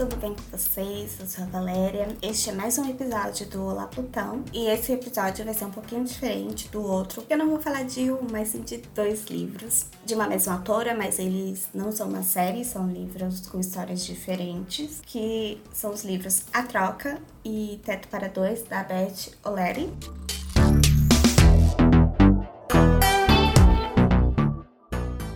tudo bem com vocês? Eu sou a Valéria. Este é mais um episódio do Olá Plutão. E esse episódio vai ser um pouquinho diferente do outro. Eu não vou falar de um, mas sim de dois livros. De uma mesma autora, mas eles não são uma série, são livros com histórias diferentes. Que são os livros A Troca e Teto para Dois, da Beth O'Leary.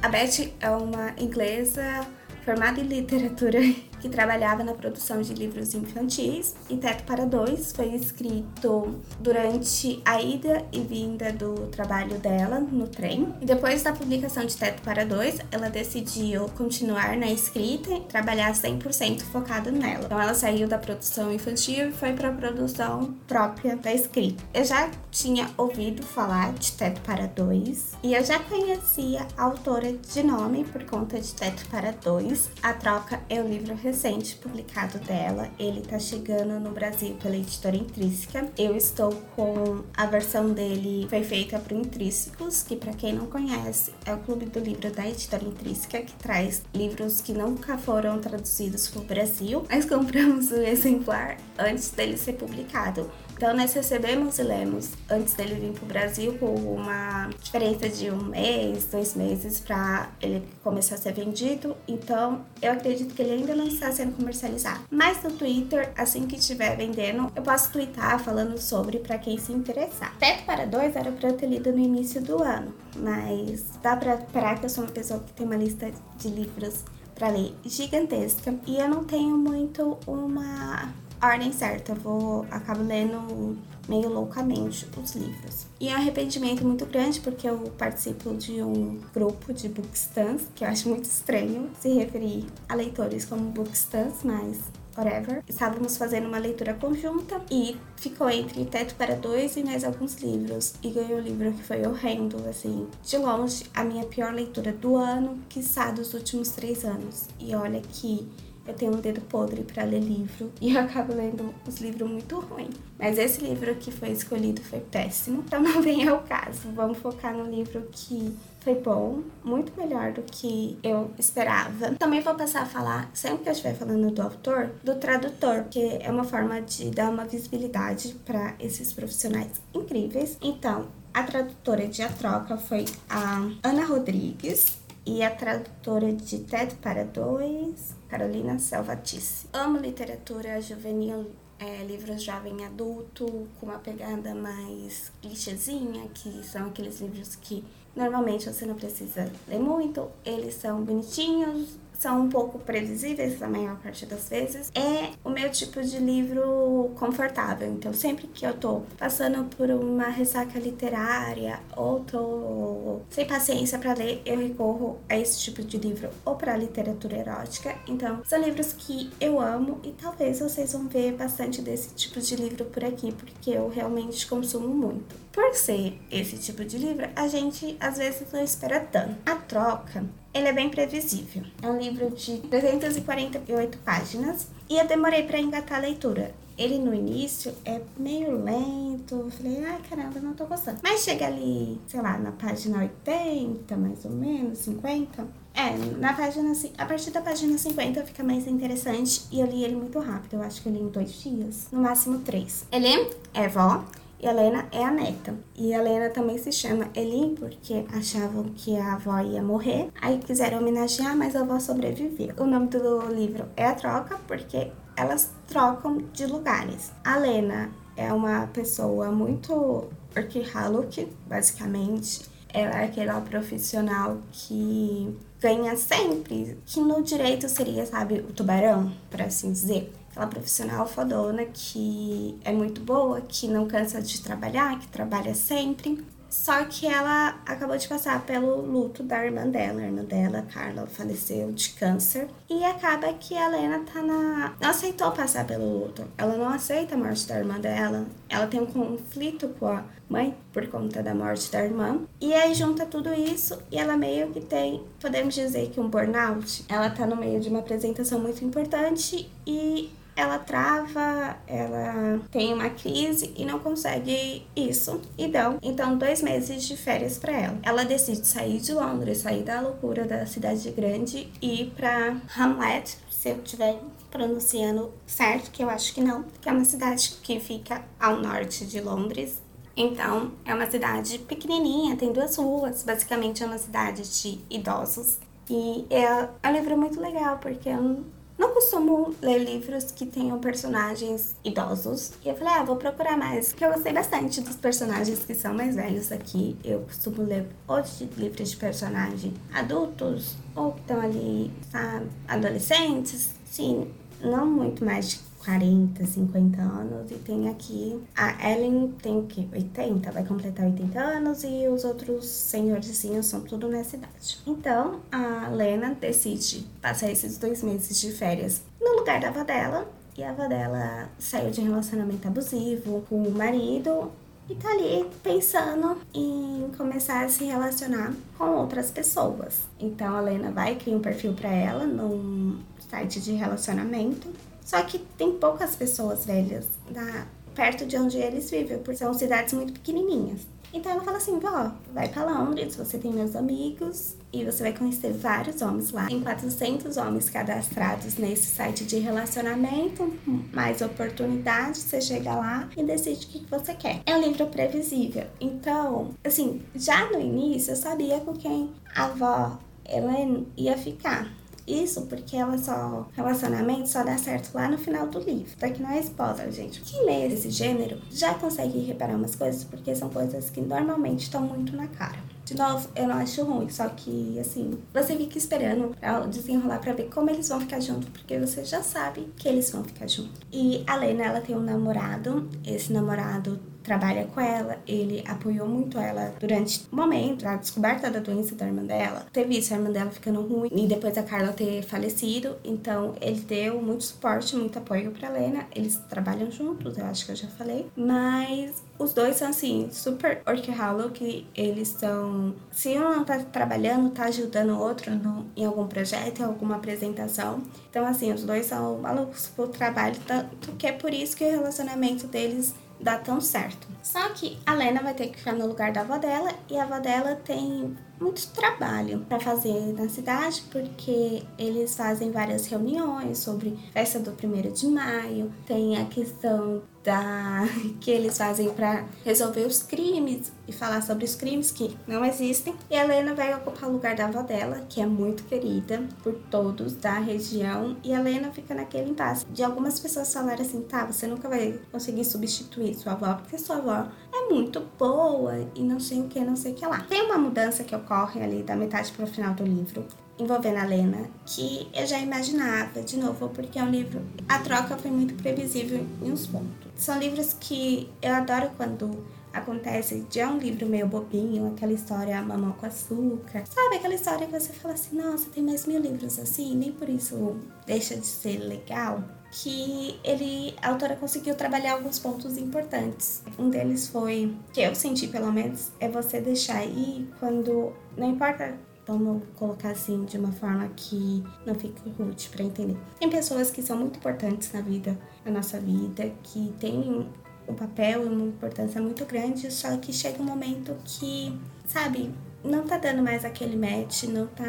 A Beth é uma inglesa formada em literatura que trabalhava na produção de livros infantis, e Teto para Dois foi escrito durante a ida e vinda do trabalho dela no trem. E depois da publicação de Teto para Dois, ela decidiu continuar na escrita e trabalhar 100% focada nela. Então ela saiu da produção infantil e foi para a produção própria da escrita. Eu já tinha ouvido falar de Teto para Dois e eu já conhecia a autora de nome por conta de Teto para Dois. A Troca é o livro recente publicado dela. Ele tá chegando no Brasil pela editora Intrínseca. Eu estou com a versão dele, foi feita pro Intrínsecos, que para quem não conhece, é o clube do livro da editora Intrínseca, que traz livros que nunca foram traduzidos pro Brasil. Nós compramos o exemplar antes dele ser publicado. Então nós recebemos e lemos antes dele vir para o Brasil com uma diferença de um mês, dois meses para ele começar a ser vendido. Então eu acredito que ele ainda não está sendo comercializado. Mas no Twitter, assim que estiver vendendo, eu posso twittar falando sobre para quem se interessar. Teto para dois era para eu ter lido no início do ano, mas dá para parar que eu sou uma pessoa que tem uma lista de livros para ler gigantesca e eu não tenho muito uma ordem certa, vou acabo lendo meio loucamente os livros. E é um arrependimento muito grande porque eu participo de um grupo de bookstans, que eu acho muito estranho se referir a leitores como bookstans, mas whatever. Estávamos fazendo uma leitura conjunta e ficou entre Teto para Dois e mais alguns livros. E ganhou um livro que foi horrendo, assim, de longe, a minha pior leitura do ano, quiçá dos últimos três anos. E olha que eu tenho um dedo podre para ler livro e eu acabo lendo os livros muito ruins. Mas esse livro que foi escolhido foi péssimo, então não vem ao caso. Vamos focar no livro que foi bom, muito melhor do que eu esperava. Também vou passar a falar, sempre que eu estiver falando do autor, do tradutor, que é uma forma de dar uma visibilidade para esses profissionais incríveis. Então, a tradutora de A Troca foi a Ana Rodrigues e a tradutora de Teto para Dois, Carolina Selvatice. Amo literatura juvenil, é, livros jovem adulto, com uma pegada mais clichêzinha, que são aqueles livros que normalmente você não precisa ler muito, eles são bonitinhos, são um pouco previsíveis a maior parte das vezes, é o meu tipo de livro confortável. Então, sempre que eu tô passando por uma ressaca literária ou tô sem paciência para ler, eu recorro a esse tipo de livro ou para literatura erótica. Então, são livros que eu amo e talvez vocês vão ver bastante desse tipo de livro por aqui, porque eu realmente consumo muito. Por ser esse tipo de livro, a gente às vezes não espera tanto. A troca ele é bem previsível. É um livro de 348 páginas e eu demorei para engatar a leitura. Ele no início é meio lento, eu falei, ai caramba, não tô gostando. Mas chega ali, sei lá, na página 80, mais ou menos, 50. É, na página, a partir da página 50 fica mais interessante e eu li ele muito rápido. Eu acho que eu li em dois dias, no máximo três. Ele é vó, Helena é a neta. E Helena também se chama Elin porque achavam que a avó ia morrer. Aí quiseram homenagear, mas a avó sobreviveu. O nome do livro é A Troca porque elas trocam de lugares. A Lena é uma pessoa muito workaholic, basicamente. Ela é aquela profissional que ganha sempre, que no direito seria, sabe, o tubarão, por assim dizer aquela profissional fodona que é muito boa, que não cansa de trabalhar, que trabalha sempre. Só que ela acabou de passar pelo luto da irmã dela. A irmã dela, Carla, faleceu de câncer. E acaba que a Lena tá na. Não aceitou passar pelo luto. Ela não aceita a morte da irmã dela. Ela tem um conflito com a mãe por conta da morte da irmã. E aí junta tudo isso e ela meio que tem, podemos dizer que um burnout. Ela tá no meio de uma apresentação muito importante e ela trava, ela tem uma crise e não consegue isso e dão então dois meses de férias para ela. Ela decide sair de Londres, sair da loucura da cidade grande e ir para Hamlet, se eu estiver pronunciando certo, que eu acho que não, que é uma cidade que fica ao norte de Londres. Então, é uma cidade pequenininha, tem duas ruas, basicamente é uma cidade de idosos. E é, é um livro muito legal, porque eu não costumo ler livros que tenham personagens idosos. E eu falei, ah, vou procurar mais. Porque eu gostei bastante dos personagens que são mais velhos aqui. Eu costumo ler outros livros de personagem adultos ou que estão ali, sabe, adolescentes. Sim, não muito mais 40, 50 anos e tem aqui a Ellen tem o que 80, vai completar 80 anos e os outros senhorzinhos são tudo nessa idade. Então a Lena decide passar esses dois meses de férias no lugar da avó dela e a avó dela saiu de relacionamento abusivo com o marido e tá ali pensando em começar a se relacionar com outras pessoas. Então a Lena vai criar um perfil para ela num site de relacionamento só que tem poucas pessoas velhas na, perto de onde eles vivem, porque são cidades muito pequenininhas. Então ela fala assim, vó, vai para Londres, você tem meus amigos e você vai conhecer vários homens lá. Tem 400 homens cadastrados nesse site de relacionamento, mais oportunidades, você chega lá e decide o que você quer. É um livro previsível. Então, assim, já no início eu sabia com quem a avó ela ia ficar. Isso porque ela só. Relacionamento só dá certo lá no final do livro. Daqui não é spoiler, gente. Quem lê esse gênero já consegue reparar umas coisas porque são coisas que normalmente estão muito na cara. De novo, eu não acho ruim, só que, assim, você fica esperando pra desenrolar pra ver como eles vão ficar juntos, porque você já sabe que eles vão ficar juntos. E a Lena, ela tem um namorado, esse namorado trabalha com ela, ele apoiou muito ela durante o momento, a descoberta da doença da irmã dela. Teve isso, a irmã dela ficando ruim e depois a Carla ter falecido, então ele deu muito suporte, muito apoio para Lena. Eles trabalham juntos, eu acho que eu já falei, mas os dois são assim, super workaholic, que eles são. Se um não tá trabalhando, tá ajudando o outro no, em algum projeto, em alguma apresentação. Então, assim, os dois são malucos pro trabalho, tanto que é por isso que o relacionamento deles dá tão certo. Só que a Lena vai ter que ficar no lugar da avó dela e a avó dela tem muito trabalho para fazer na cidade, porque eles fazem várias reuniões sobre festa do primeiro de maio, tem a questão da que eles fazem para resolver os crimes e falar sobre os crimes que não existem. E a Helena vai ocupar o lugar da avó dela, que é muito querida por todos da região, e a Helena fica naquele impasse de algumas pessoas falarem assim: "Tá, você nunca vai conseguir substituir sua avó, porque sua avó é muito boa e não sei o que, não sei o que lá". Tem uma mudança que ocorre ali da metade para o final do livro, envolvendo a Lena, que eu já imaginava, de novo, porque é um livro. A troca foi muito previsível em uns pontos. São livros que eu adoro quando acontece de é um livro meio bobinho, aquela história mamão com açúcar. Sabe aquela história que você fala assim, nossa, tem mais mil livros assim, nem por isso deixa de ser legal. Que ele, a autora conseguiu trabalhar alguns pontos importantes. Um deles foi, que eu senti pelo menos, é você deixar aí quando, não importa Vamos colocar assim de uma forma que não fique rude para entender. Tem pessoas que são muito importantes na vida, na nossa vida, que têm um papel e uma importância muito grande, só que chega um momento que, sabe, não tá dando mais aquele match, não tá.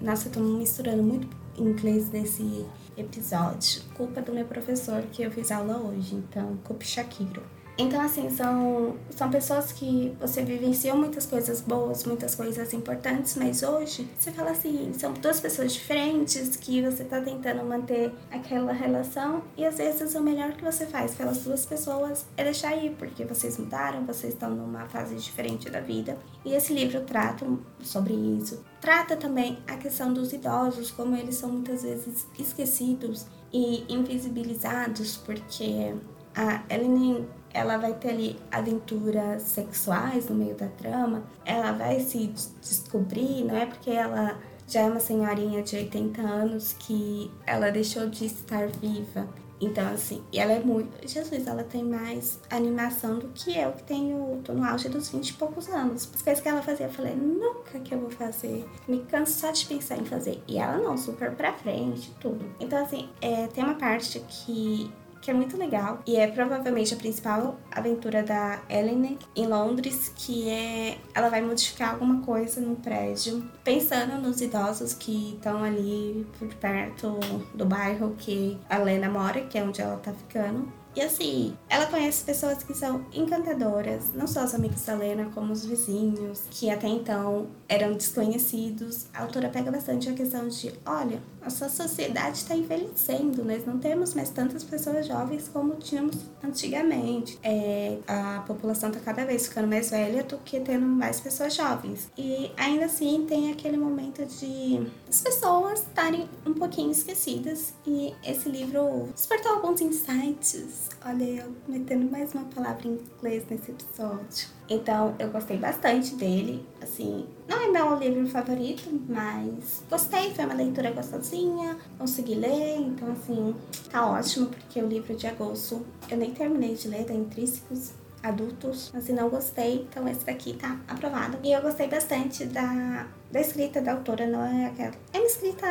Nossa, eu tô misturando muito inglês nesse episódio. Culpa do meu professor que eu fiz aula hoje, então culpa Shakiro. Então, assim, são, são pessoas que você vivenciou muitas coisas boas, muitas coisas importantes, mas hoje você fala assim, são duas pessoas diferentes que você tá tentando manter aquela relação e às vezes o melhor que você faz pelas duas pessoas é deixar ir, porque vocês mudaram, vocês estão numa fase diferente da vida. E esse livro trata sobre isso. Trata também a questão dos idosos, como eles são muitas vezes esquecidos e invisibilizados, porque a Ellen ela vai ter ali aventuras sexuais no meio da trama, ela vai se descobrir, não é porque ela já é uma senhorinha de 80 anos que ela deixou de estar viva. Então, assim, e ela é muito. Jesus, ela tem mais animação do que eu, que tenho. tô no auge dos 20 e poucos anos. As coisas que ela fazia, eu falei, nunca que eu vou fazer. Me canso só de pensar em fazer. E ela não, super pra frente, tudo. Então, assim, é, tem uma parte que que é muito legal e é provavelmente a principal aventura da Ellen em Londres, que é ela vai modificar alguma coisa no prédio, pensando nos idosos que estão ali por perto do bairro que a Lena mora, que é onde ela tá ficando. E assim, ela conhece pessoas que são encantadoras, não só os amigos da Lena, como os vizinhos, que até então eram desconhecidos. A autora pega bastante a questão de: olha, a sua sociedade está envelhecendo, nós não temos mais tantas pessoas jovens como tínhamos antigamente. É, a população está cada vez ficando mais velha do que tendo mais pessoas jovens. E ainda assim tem aquele momento de as pessoas estarem um pouquinho esquecidas. E esse livro despertou alguns insights. Olha, eu metendo mais uma palavra em inglês nesse episódio. Então, eu gostei bastante dele. Assim, não é meu livro favorito, mas gostei. Foi uma leitura gostosinha, consegui ler. Então, assim, tá ótimo, porque o livro de agosto eu nem terminei de ler, da Intrínsecos adultos, se não gostei, então esse daqui tá aprovado. E eu gostei bastante da, da escrita da autora, não é aquela. É uma escrita,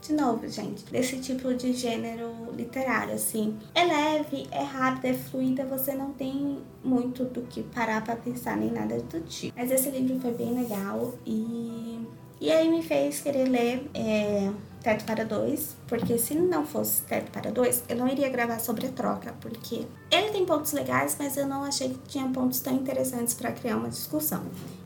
de novo, gente, desse tipo de gênero literário, assim. É leve, é rápida, é fluida, você não tem muito do que parar pra pensar nem nada do tipo. Mas esse livro foi bem legal e. E aí me fez querer ler. É, Teto para Dois, porque se não fosse Teto para Dois, eu não iria gravar sobre a troca, porque ele tem pontos legais, mas eu não achei que tinha pontos tão interessantes para criar uma discussão.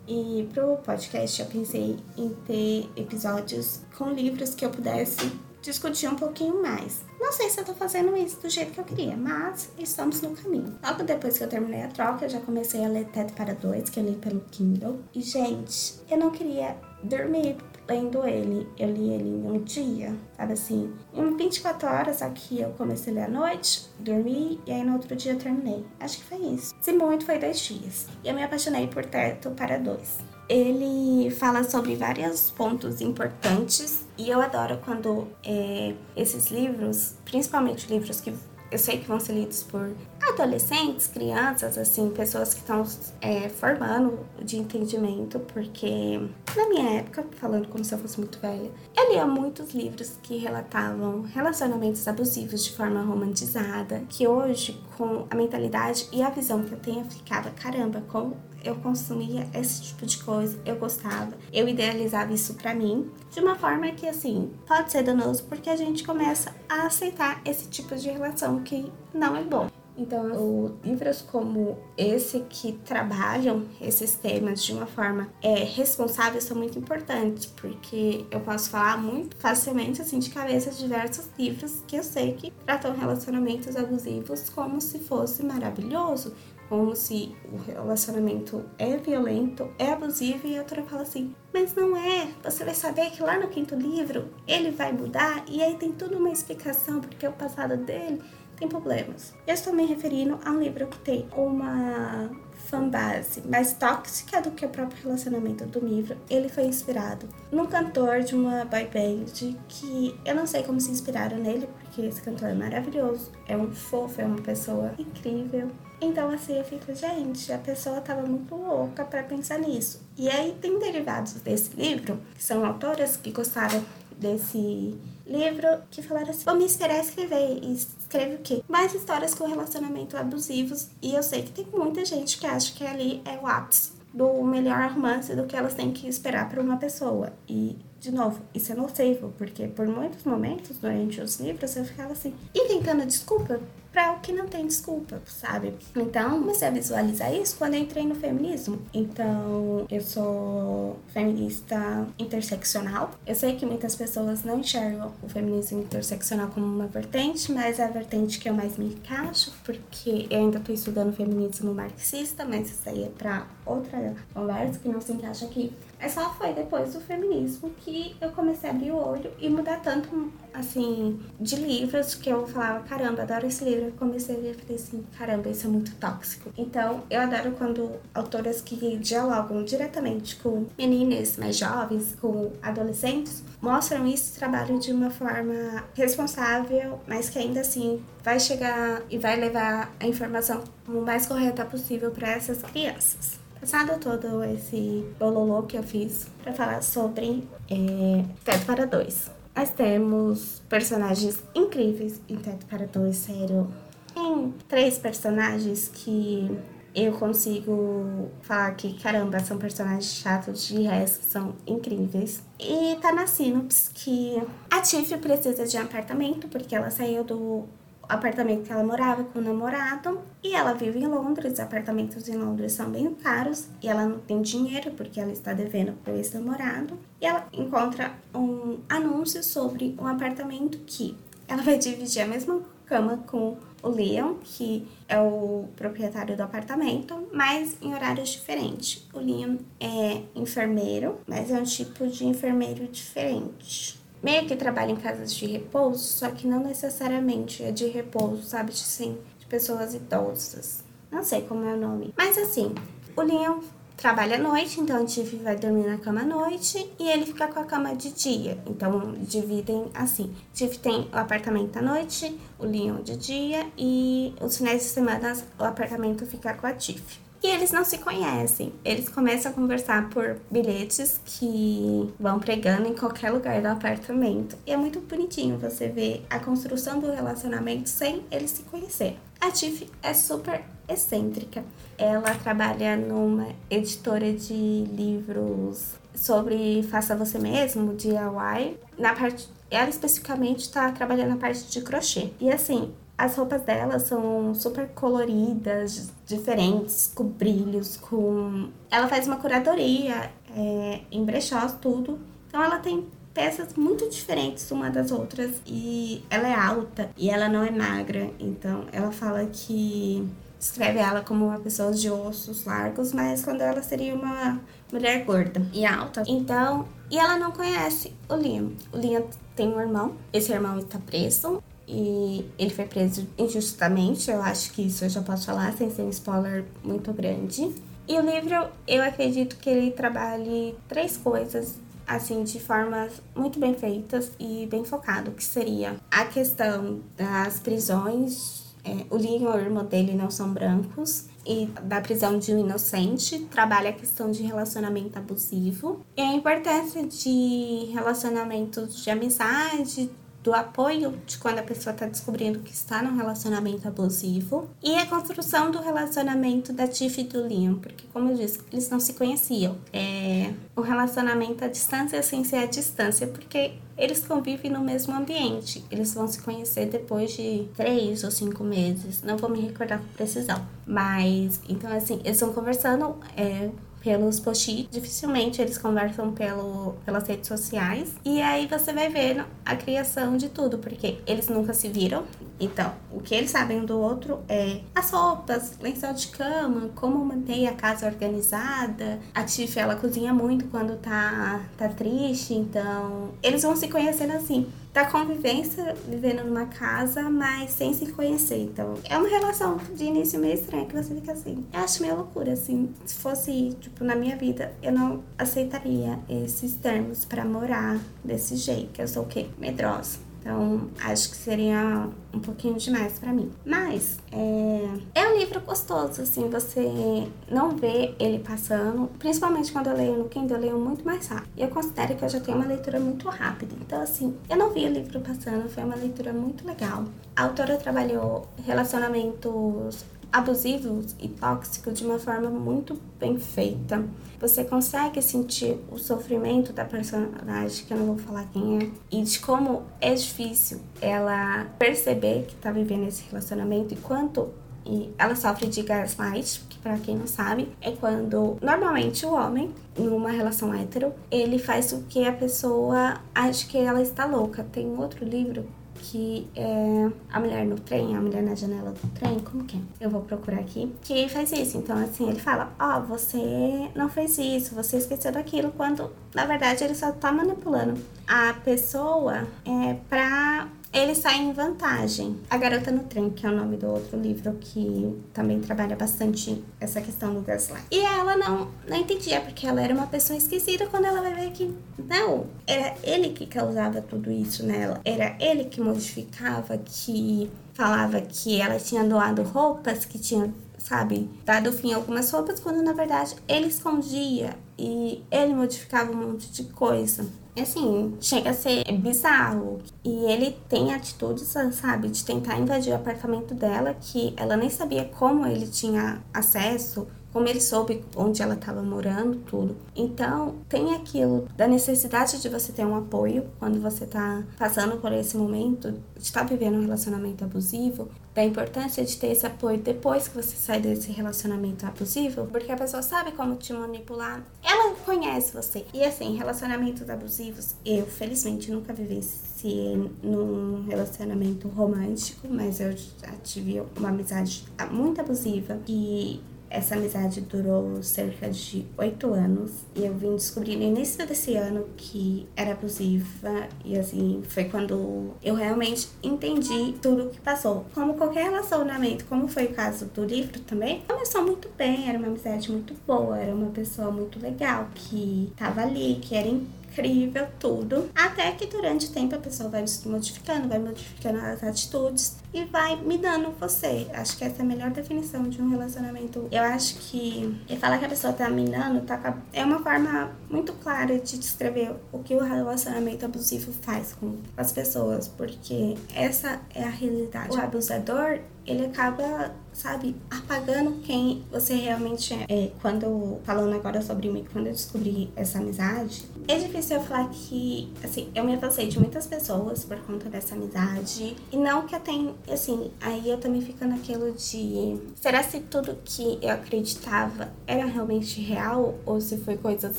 E pro podcast eu pensei em ter episódios com livros que eu pudesse discutir um pouquinho mais. Não sei se eu tô fazendo isso do jeito que eu queria, mas estamos no caminho. Logo depois que eu terminei a troca, eu já comecei a ler Teto para Dois, que eu li pelo Kindle. E, gente, eu não queria dormir lendo ele. Eu li ele em um dia, sabe assim? Em 24 horas aqui eu comecei a ler à noite, dormi e aí no outro dia eu terminei. Acho que foi isso. Se muito, foi dois dias. E eu me apaixonei por Teto para Dois. Ele fala sobre vários pontos importantes e eu adoro quando é, esses livros, principalmente livros que eu sei que vão ser lidos por adolescentes, crianças, assim, pessoas que estão é, formando de entendimento, porque na minha época, falando como se eu fosse muito velha, eu lia muitos livros que relatavam relacionamentos abusivos de forma romantizada, que hoje, com a mentalidade e a visão que eu tenho, ficava, caramba, como eu consumia esse tipo de coisa, eu gostava, eu idealizava isso para mim, de uma forma que assim, pode ser danoso porque a gente começa a aceitar esse tipo de relação que não é bom. Então, livros como esse que trabalham esses temas de uma forma é, responsável são muito importantes, porque eu posso falar muito facilmente, assim, de cabeça, diversos livros que eu sei que tratam relacionamentos abusivos como se fosse maravilhoso, como se o relacionamento é violento, é abusivo, e a outra fala assim: mas não é. Você vai saber que lá no quinto livro ele vai mudar, e aí tem toda uma explicação porque o passado dele tem problemas. Eu estou me referindo a um livro que tem uma fanbase mais tóxica do que o próprio relacionamento do livro. Ele foi inspirado num cantor de uma boy band que eu não sei como se inspiraram nele, porque esse cantor é maravilhoso, é um fofo, é uma pessoa incrível. Então, assim, eu fico, gente, a pessoa tava muito louca para pensar nisso. E aí tem derivados desse livro, que são autoras que gostaram desse livro que falaram assim: vou me esperar escrever. Escreve o quê? Mais histórias com relacionamento abusivos. E eu sei que tem muita gente que acha que ali é o ápice do melhor romance do que elas têm que esperar para uma pessoa. E, de novo, isso é nocivo, porque por muitos momentos durante os livros eu ficava assim, inventando desculpa para o que não tem desculpa, sabe? Então, comecei a visualizar isso quando entrei no feminismo. Então, eu sou feminista interseccional. Eu sei que muitas pessoas não enxergam o feminismo interseccional como uma vertente, mas é a vertente que eu mais me encaixo, porque eu ainda estou estudando feminismo marxista, mas isso aí é para outra conversa que não se encaixa aqui. É só foi depois do feminismo que eu comecei a abrir o olho e mudar tanto, assim, de livros que eu falava, caramba, adoro esse livro. Eu comecei a ver e falei assim, caramba, isso é muito tóxico. Então, eu adoro quando autoras que dialogam diretamente com meninas mais jovens, com adolescentes, mostram esse trabalho de uma forma responsável, mas que ainda assim vai chegar e vai levar a informação o mais correta possível para essas crianças. Passado todo esse bololô que eu fiz para falar sobre é, Teto para Dois. Nós temos personagens incríveis em Teto para Dois, sério. tem três personagens que eu consigo falar que, caramba, são personagens chatos, de resto são incríveis. E tá na sinopse que a Tiff precisa de um apartamento porque ela saiu do apartamento que ela morava com o namorado e ela vive em Londres. Os apartamentos em Londres são bem caros e ela não tem dinheiro porque ela está devendo para o ex-namorado. E ela encontra um anúncio sobre um apartamento que ela vai dividir a mesma cama com o Leon, que é o proprietário do apartamento, mas em horários diferentes. O Leon é enfermeiro, mas é um tipo de enfermeiro diferente. Meio que trabalha em casas de repouso, só que não necessariamente é de repouso, sabe? Assim, de pessoas idosas. Não sei como é o nome. Mas assim, o Leon trabalha à noite, então o Tiff vai dormir na cama à noite e ele fica com a cama de dia. Então dividem assim. Tiff tem o apartamento à noite, o Leon de dia e os finais de semana o apartamento fica com a Tiff. E eles não se conhecem. Eles começam a conversar por bilhetes que vão pregando em qualquer lugar do apartamento. E é muito bonitinho você ver a construção do relacionamento sem eles se conhecer. A Tiff é super excêntrica. Ela trabalha numa editora de livros sobre faça você mesmo, DIY. Na parte, ela especificamente está trabalhando na parte de crochê. E assim, as roupas dela são super coloridas, diferentes, com brilhos, com. Ela faz uma curadoria é, em brechós, tudo. Então ela tem peças muito diferentes uma das outras e ela é alta e ela não é magra. Então ela fala que descreve ela como uma pessoa de ossos largos, mas quando ela seria uma mulher gorda e alta. Então, e ela não conhece o Liam. O Liam tem um irmão, esse irmão está preso e ele foi preso injustamente. Eu acho que isso eu já posso falar sem ser um spoiler muito grande. E o livro, eu acredito que ele trabalhe três coisas assim de formas muito bem feitas e bem focado, que seria a questão das prisões. É, o Leon e o irmão dele não são brancos e da prisão de um inocente, trabalha a questão de relacionamento abusivo e a importância de relacionamentos de amizade, do apoio de quando a pessoa está descobrindo que está num relacionamento abusivo e a construção do relacionamento da Tiff e do Liam, porque como eu disse, eles não se conheciam. É o relacionamento à distância sem ser à distância, porque eles convivem no mesmo ambiente. Eles vão se conhecer depois de três ou cinco meses. Não vou me recordar com precisão. Mas, então, assim, eles estão conversando é, pelos post dificilmente eles conversam pelo, pelas redes sociais. E aí você vai vendo a criação de tudo, porque eles nunca se viram. Então, o que eles sabem do outro é as roupas, lençol de cama, como manter a casa organizada. A Tiff, ela cozinha muito quando tá, tá triste, então eles vão se conhecendo assim da convivência, vivendo numa casa, mas sem se conhecer. Então, é uma relação de início meio estranha que você fica assim. Eu acho meio loucura, assim. Se fosse, tipo, na minha vida, eu não aceitaria esses termos para morar desse jeito. Eu sou o quê? Medrosa. Então, acho que seria um pouquinho demais para mim. Mas é, é um livro gostoso, assim, você não vê ele passando. Principalmente quando eu leio no Kindle, eu leio muito mais rápido. E eu considero que eu já tenho uma leitura muito rápida. Então, assim, eu não vi o livro passando, foi uma leitura muito legal. A autora trabalhou relacionamentos abusivos e tóxicos de uma forma muito bem feita. Você consegue sentir o sofrimento da personagem, que eu não vou falar quem é, e de como é difícil ela perceber que tá vivendo esse relacionamento e quanto e ela sofre de gaslight, que para quem não sabe, é quando normalmente o homem, numa relação hétero, ele faz o que a pessoa acha que ela está louca. Tem outro livro que é a mulher no trem, a mulher na janela do trem, como que é? Eu vou procurar aqui. Que faz isso. Então, assim, ele fala: Ó, oh, você não fez isso, você esqueceu daquilo, quando na verdade ele só tá manipulando a pessoa é, pra ele sai em vantagem. A Garota no Trem, que é o nome do outro livro que também trabalha bastante essa questão do gaslight. E ela não, não entendia, porque ela era uma pessoa esquecida quando ela vai ver que não, era ele que causava tudo isso nela. Era ele que modificava, que falava que ela tinha doado roupas que tinham sabe, dado fim a algumas roupas, quando na verdade ele escondia e ele modificava um monte de coisa. Assim, chega a ser bizarro. E ele tem atitudes, sabe, de tentar invadir o apartamento dela, que ela nem sabia como ele tinha acesso, como ele soube onde ela estava morando, tudo. Então, tem aquilo da necessidade de você ter um apoio quando você está passando por esse momento, de estar tá vivendo um relacionamento abusivo, da importância de ter esse apoio depois que você sai desse relacionamento abusivo, porque a pessoa sabe como te manipular, ela conhece você. E assim, relacionamentos abusivos, eu felizmente nunca vivenciei num relacionamento romântico, mas eu já tive uma amizade muito abusiva e essa amizade durou cerca de oito anos e eu vim descobrir no início desse ano que era abusiva e assim foi quando eu realmente entendi tudo o que passou. Como qualquer relacionamento, como foi o caso do livro também, começou muito bem, era uma amizade muito boa, era uma pessoa muito legal que tava ali, que era incrível, tudo. Até que durante o tempo a pessoa vai se modificando, vai modificando as atitudes e vai me dando você. Acho que essa é a melhor definição de um relacionamento. Eu acho que falar que a pessoa tá minando tá, é uma forma muito clara de descrever o que o relacionamento abusivo faz com as pessoas, porque essa é a realidade. O abusador, ele acaba sabe, apagando quem você realmente é. é. Quando, falando agora sobre mim, quando eu descobri essa amizade, é difícil eu falar que, assim, eu me afastei de muitas pessoas por conta dessa amizade. E não que eu tenha, assim, aí eu também fico naquilo de, será se tudo que eu acreditava era realmente real? Ou se foi coisas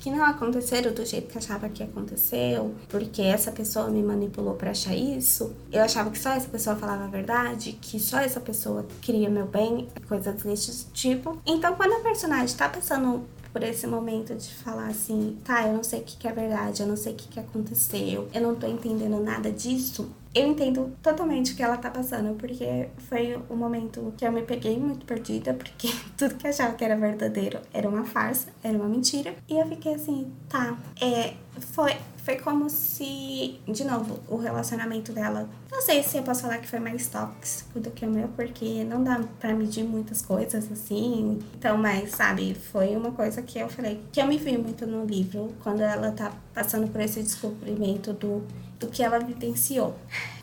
que não aconteceram do jeito que eu achava que aconteceu? Porque essa pessoa me manipulou para achar isso? Eu achava que só essa pessoa falava a verdade? Que só essa pessoa queria meu bem? Também, coisas desse tipo. Então, quando a personagem tá passando por esse momento de falar assim, tá, eu não sei o que, é verdade, eu não sei o que, que aconteceu, eu não tô entendendo nada disso, eu entendo totalmente o que ela tá passando, porque foi o um momento que eu me peguei muito perdida, porque tudo que eu achava que era verdadeiro era uma farsa, era uma mentira. E eu fiquei assim, tá, é, foi, foi como se, de novo, o relacionamento dela. Não sei se eu posso falar que foi mais tóxico do que o meu, porque não dá pra medir muitas coisas assim. Então, mas, sabe, foi uma coisa que eu falei, que eu me vi muito no livro, quando ela tá passando por esse descobrimento do do que ela vivenciou.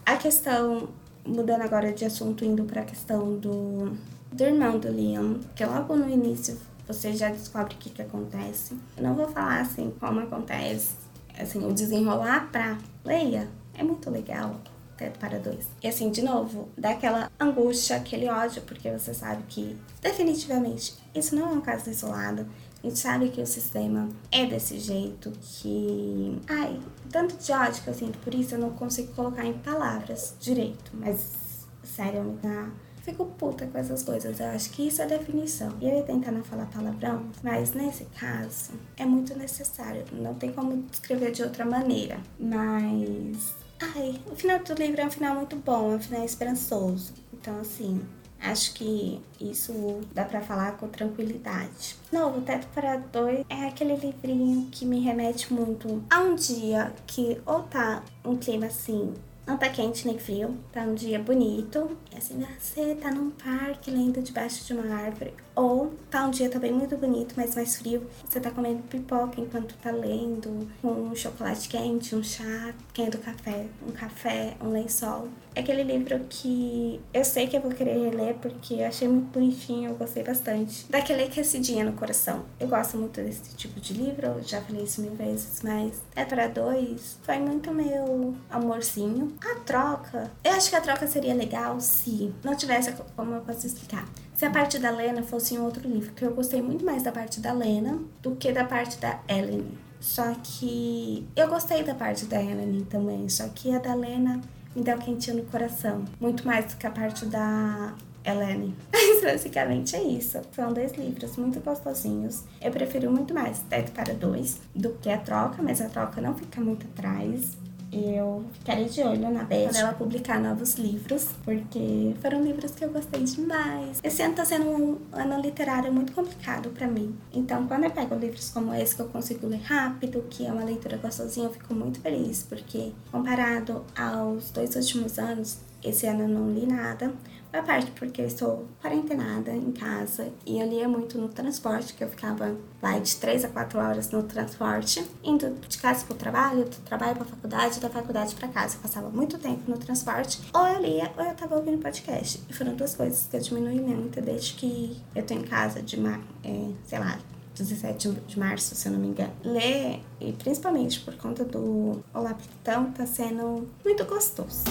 A questão, mudando agora de assunto, indo para a questão do, do irmão do Liam, que logo no início você já descobre o que, que acontece. Eu não vou falar assim como acontece, assim, o desenrolar pra Leia é muito legal. Teto para dois. E assim, de novo, dá aquela angústia, aquele ódio, porque você sabe que definitivamente isso não é um caso isolado. A gente sabe que o sistema é desse jeito, que. Ai, tanto de ódio que eu sinto por isso, eu não consigo colocar em palavras direito. Mas, sério, me dá. Fico puta com essas coisas. Eu acho que isso é definição. E ele tentar não falar palavrão, mas nesse caso é muito necessário. Não tem como descrever de outra maneira. Mas. Ai, o final do livro é um final muito bom, é um final esperançoso. Então, assim, Acho que isso dá para falar com tranquilidade. Novo Teto para Dois é aquele livrinho que me remete muito a um dia que ou tá um clima assim não tá quente nem frio, tá um dia bonito. E assim, você tá num parque lendo debaixo de uma árvore. Ou tá um dia também muito bonito, mas mais frio. Você tá comendo pipoca enquanto tá lendo, com um chocolate quente, um chá, quente café, um café, um lençol. É aquele livro que eu sei que eu vou querer reler porque eu achei muito bonitinho, eu gostei bastante. Daquele aquecidinha no coração. Eu gosto muito desse tipo de livro, já falei isso mil vezes, mas é para dois. Foi muito meu amorzinho. A troca, eu acho que a troca seria legal se não tivesse como eu posso explicar. Se a parte da Lena fosse em outro livro, que eu gostei muito mais da parte da Lena do que da parte da Ellen. Só que eu gostei da parte da Ellen também, só que a da Lena me deu quentinho no coração. Muito mais do que a parte da Helene. Mas basicamente é isso. São dois livros muito gostosinhos. Eu prefiro muito mais Teto para Dois do que a troca, mas a troca não fica muito atrás eu ficarei de olho na Beth quando ela publicar novos livros, porque foram livros que eu gostei demais. Esse ano tá sendo um ano literário muito complicado para mim. Então, quando eu pego livros como esse que eu consigo ler rápido, que é uma leitura gostosinha, eu fico muito feliz, porque comparado aos dois últimos anos, esse ano eu não li nada, A parte porque eu estou quarentenada em casa e eu lia muito no transporte, que eu ficava, vai, de 3 a 4 horas no transporte, indo de casa para o trabalho, do trabalho para a faculdade, da faculdade para casa. Eu passava muito tempo no transporte, ou eu lia ou eu estava ouvindo podcast. E foram duas coisas que eu diminui muito desde que eu tô em casa de, é, sei lá, 17 de março, se eu não me engano. Ler, e principalmente por conta do Olá Pitão, tá sendo muito gostoso.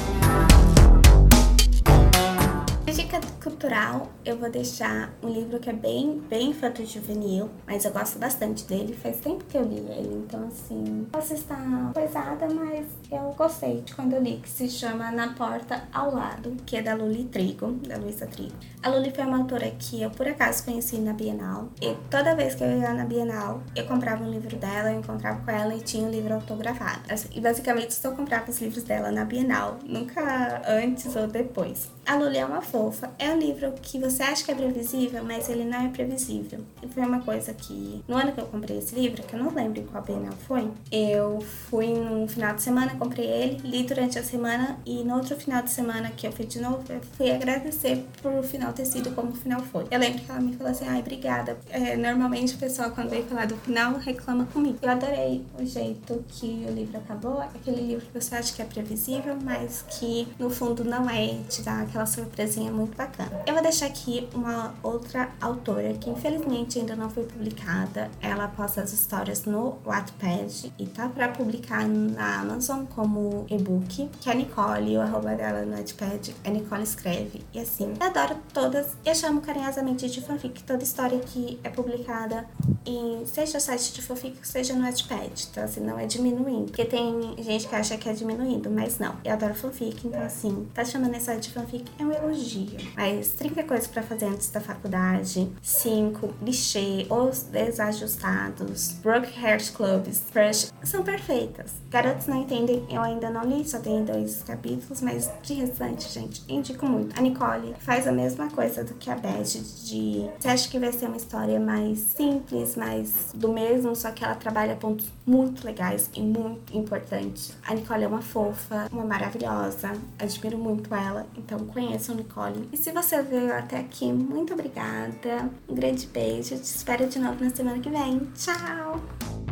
Dica cultural, eu vou deixar um livro que é bem, bem infanto-juvenil, mas eu gosto bastante dele. Faz tempo que eu li ele, então assim, posso estar pesada, mas eu gostei de quando eu li, que se chama Na Porta ao Lado, que é da Luli Trigo, da Luísa Trigo. A Luli foi uma autora que eu por acaso conheci na Bienal, e toda vez que eu ia na Bienal, eu comprava um livro dela, eu encontrava com ela e tinha um livro autografado. Assim, e basicamente só comprava os livros dela na Bienal, nunca antes ou depois. A Luli é uma fofa. É um livro que você acha que é previsível, mas ele não é previsível. E foi uma coisa que, no ano que eu comprei esse livro, que eu não lembro em qual Bienal foi, eu fui no final de semana, comprei ele, li durante a semana e no outro final de semana que eu fui de novo, eu fui agradecer por o final ter sido como o final foi. Eu lembro que ela me falou assim, ai, obrigada. É, normalmente o pessoal, quando vem falar do final, reclama comigo. Eu adorei o jeito que o livro acabou, aquele livro que você acha que é previsível, mas que no fundo não é, te dá aquela aquela surpresinha muito bacana. Eu vou deixar aqui uma outra autora que infelizmente ainda não foi publicada. Ela posta as histórias no Wattpad e tá para publicar na Amazon como e-book, que é a Nicole, o arroba dela no Wattpad é Nicole Escreve. E assim, eu adoro todas, eu chamo carinhosamente de fanfic toda história que é publicada em seja o site de fanfic, seja no Wattpad. Então assim, não é diminuindo, porque tem gente que acha que é diminuindo, mas não. Eu adoro fanfic, então assim, tá chamando essa de fanfic é um elogio. Mas 30 coisas para fazer antes da faculdade, 5 clichê, os desajustados, Broke Heart Clubs, Crush, são perfeitas. Garotos não entendem, eu ainda não li, só tem dois capítulos, mas de restante, gente, indico muito. A Nicole faz a mesma coisa do que a Beth de você acha que vai ser uma história mais simples, mais do mesmo, só que ela trabalha pontos muito legais e muito importantes. A Nicole é uma fofa, uma maravilhosa, admiro muito ela, então conheçam Nicole. E se você veio até aqui, muito obrigada. Um grande beijo. Te espero de novo na semana que vem. Tchau!